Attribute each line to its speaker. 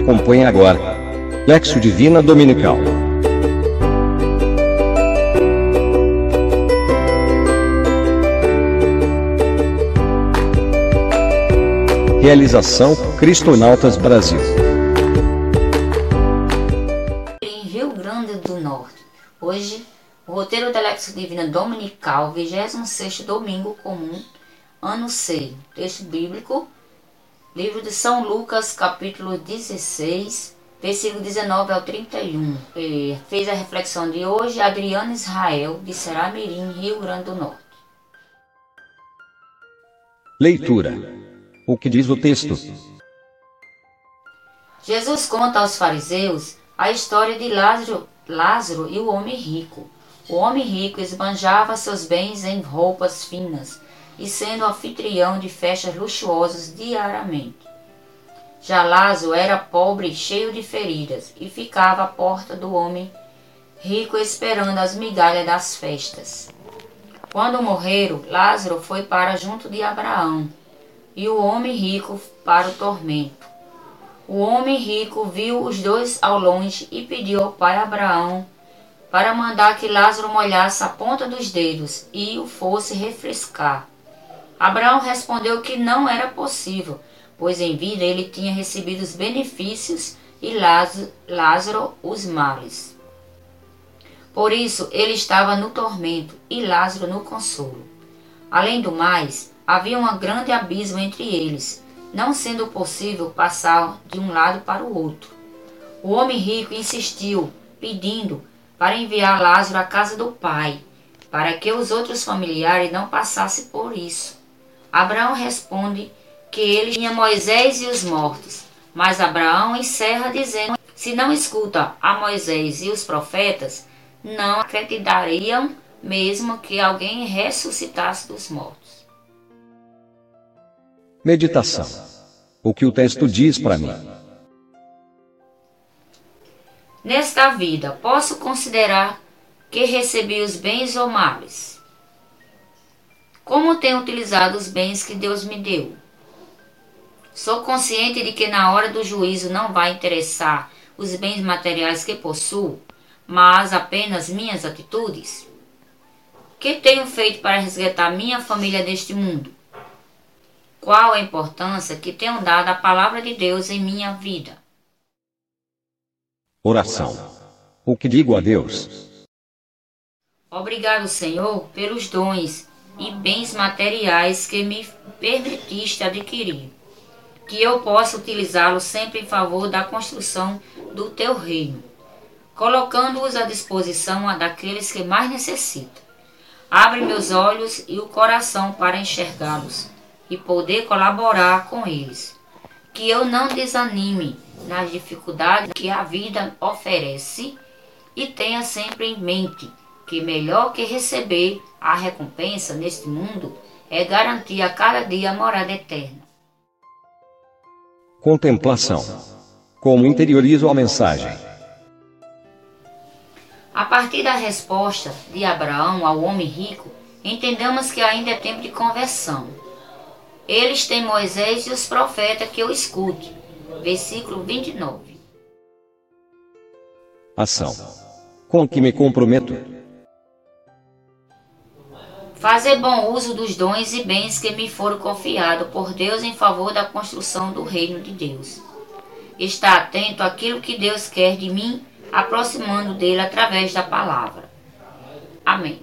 Speaker 1: Acompanhe agora. Lexo Divina Dominical. Realização Cristonautas Brasil.
Speaker 2: Em Rio Grande do Norte. Hoje, o roteiro da Lexo Divina Dominical, 26 domingo comum, ano C. Texto bíblico, livro de São Lucas, capítulo 16, versículo 19 ao 31. E fez a reflexão de hoje Adriano Israel, de Seramirim, Rio Grande do Norte.
Speaker 1: Leitura. O que diz o texto?
Speaker 2: Jesus conta aos fariseus a história de Lázaro, Lázaro e o homem rico. O homem rico esbanjava seus bens em roupas finas e sendo anfitrião de festas luxuosas diariamente. Já Lázaro era pobre e cheio de feridas e ficava à porta do homem rico esperando as migalhas das festas. Quando morreram, Lázaro foi para junto de Abraão e o homem rico para o tormento. O homem rico viu os dois ao longe e pediu ao pai Abraão para mandar que Lázaro molhasse a ponta dos dedos e o fosse refrescar. Abraão respondeu que não era possível, pois em vida ele tinha recebido os benefícios e Lázaro os males. Por isso ele estava no tormento e Lázaro no consolo. Além do mais, havia um grande abismo entre eles, não sendo possível passar de um lado para o outro. O homem rico insistiu, pedindo para enviar Lázaro à casa do pai, para que os outros familiares não passassem por isso. Abraão responde que ele tinha Moisés e os mortos, mas Abraão encerra dizendo: se não escuta a Moisés e os profetas, não acreditariam mesmo que alguém ressuscitasse dos mortos.
Speaker 1: Meditação. O que o texto diz para mim?
Speaker 2: Nesta vida, posso considerar que recebi os bens ou males? Como tenho utilizado os bens que Deus me deu? Sou consciente de que na hora do juízo não vai interessar os bens materiais que possuo, mas apenas minhas atitudes? Que tenho feito para resgatar minha família deste mundo? Qual a importância que tenho dado à palavra de Deus em minha vida?
Speaker 1: Oração. O que digo a Deus?
Speaker 2: Obrigado, Senhor, pelos dons e bens materiais que me permitiste adquirir, que eu possa utilizá-los sempre em favor da construção do teu reino, colocando-os à disposição daqueles que mais necessitam. Abre meus olhos e o coração para enxergá-los e poder colaborar com eles. Que eu não desanime nas dificuldades que a vida oferece e tenha sempre em mente que melhor que receber a recompensa neste mundo é garantir a cada dia a morada eterna.
Speaker 1: Contemplação. Como interiorizo a mensagem?
Speaker 2: A partir da resposta de Abraão ao homem rico, entendemos que ainda é tempo de conversão. Eles têm Moisés e os profetas que eu escute. Versículo 29.
Speaker 1: Ação. Com que me comprometo?
Speaker 2: Fazer bom uso dos dons e bens que me foram confiados por Deus em favor da construção do reino de Deus. Estar atento àquilo que Deus quer de mim, aproximando dele através da palavra. Amém.